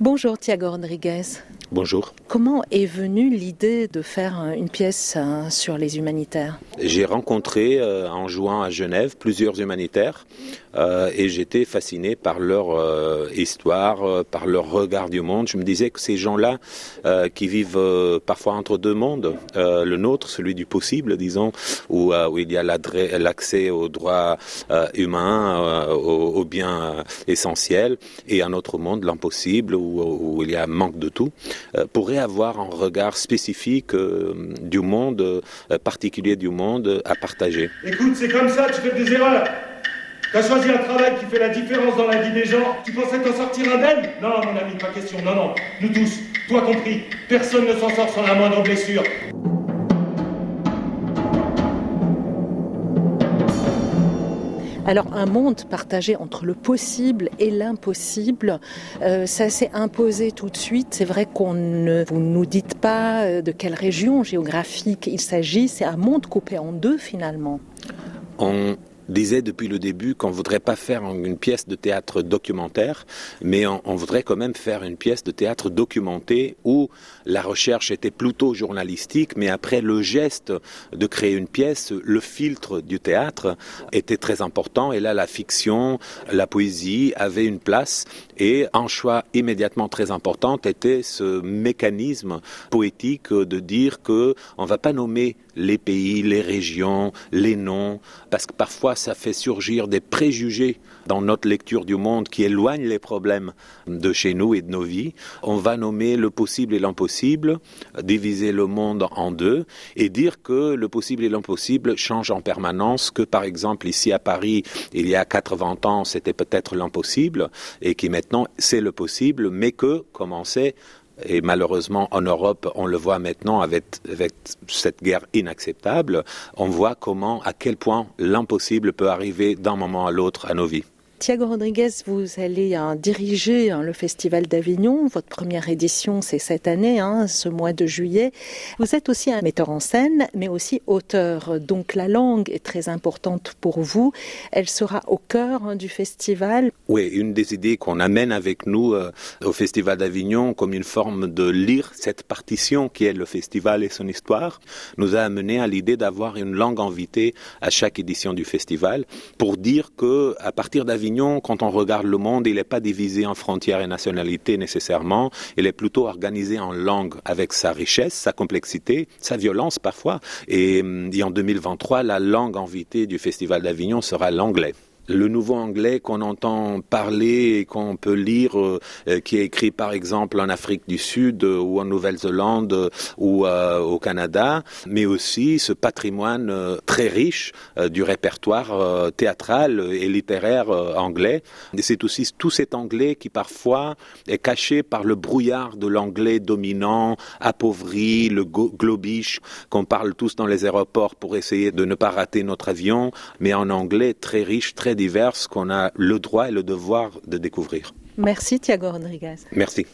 Bonjour Thiago Rodriguez. Bonjour. Comment est venue l'idée de faire une pièce hein, sur les humanitaires? J'ai rencontré euh, en jouant à Genève plusieurs humanitaires euh, et j'étais fasciné par leur euh, histoire, par leur regard du monde. Je me disais que ces gens-là qui vivent parfois entre deux mondes, le nôtre, celui du possible, disons, où, où il y a l'accès aux droits humains, aux, biens essentiels, et un autre monde, l'impossible, où, où il y a un manque de tout. Euh, pourrait avoir un regard spécifique euh, du monde, euh, particulier du monde à partager. Écoute, c'est comme ça, tu fais des erreurs. Tu as choisi un travail qui fait la différence dans la vie des gens. Tu pensais t'en sortir indemne Non, mon ami, pas question. Non, non. Nous tous, toi compris, personne ne s'en sort sans la moindre blessure. Alors un monde partagé entre le possible et l'impossible, euh, ça s'est imposé tout de suite. C'est vrai qu'on ne vous nous dites pas euh, de quelle région géographique il s'agit. C'est un monde coupé en deux finalement. Disait depuis le début qu'on voudrait pas faire une pièce de théâtre documentaire, mais on, voudrait quand même faire une pièce de théâtre documentée où la recherche était plutôt journalistique, mais après le geste de créer une pièce, le filtre du théâtre était très important. Et là la fiction, la poésie avait une place et un choix immédiatement très important était ce mécanisme poétique de dire que on va pas nommer les pays, les régions, les noms, parce que parfois ça fait surgir des préjugés dans notre lecture du monde qui éloignent les problèmes de chez nous et de nos vies. On va nommer le possible et l'impossible, diviser le monde en deux et dire que le possible et l'impossible changent en permanence, que par exemple ici à Paris, il y a 80 ans, c'était peut-être l'impossible et qui maintenant c'est le possible, mais que, comme on et malheureusement, en Europe, on le voit maintenant avec, avec cette guerre inacceptable. On voit comment, à quel point l'impossible peut arriver d'un moment à l'autre à nos vies. Thiago Rodriguez, vous allez hein, diriger hein, le Festival d'Avignon. Votre première édition, c'est cette année, hein, ce mois de juillet. Vous êtes aussi un metteur en scène, mais aussi auteur. Donc la langue est très importante pour vous. Elle sera au cœur du festival. Oui, une des idées qu'on amène avec nous euh, au Festival d'Avignon comme une forme de lire cette partition qui est le festival et son histoire, nous a amené à l'idée d'avoir une langue invitée à chaque édition du festival pour dire que à partir d'Avignon quand on regarde le monde, il n'est pas divisé en frontières et nationalités nécessairement. Il est plutôt organisé en langue avec sa richesse, sa complexité, sa violence parfois. Et, et en 2023, la langue invitée du Festival d'Avignon sera l'anglais le nouveau anglais qu'on entend parler et qu'on peut lire, euh, euh, qui est écrit par exemple en Afrique du Sud euh, ou en Nouvelle-Zélande ou au Canada, mais aussi ce patrimoine très riche du répertoire théâtral et littéraire anglais. Et c'est aussi tout cet anglais qui parfois est caché par le brouillard de l'anglais dominant, appauvri, le globish qu'on parle tous dans les aéroports pour essayer de ne pas rater notre avion, mais en anglais très riche, très diverses qu'on a le droit et le devoir de découvrir. Merci Thiago Rodriguez. Merci.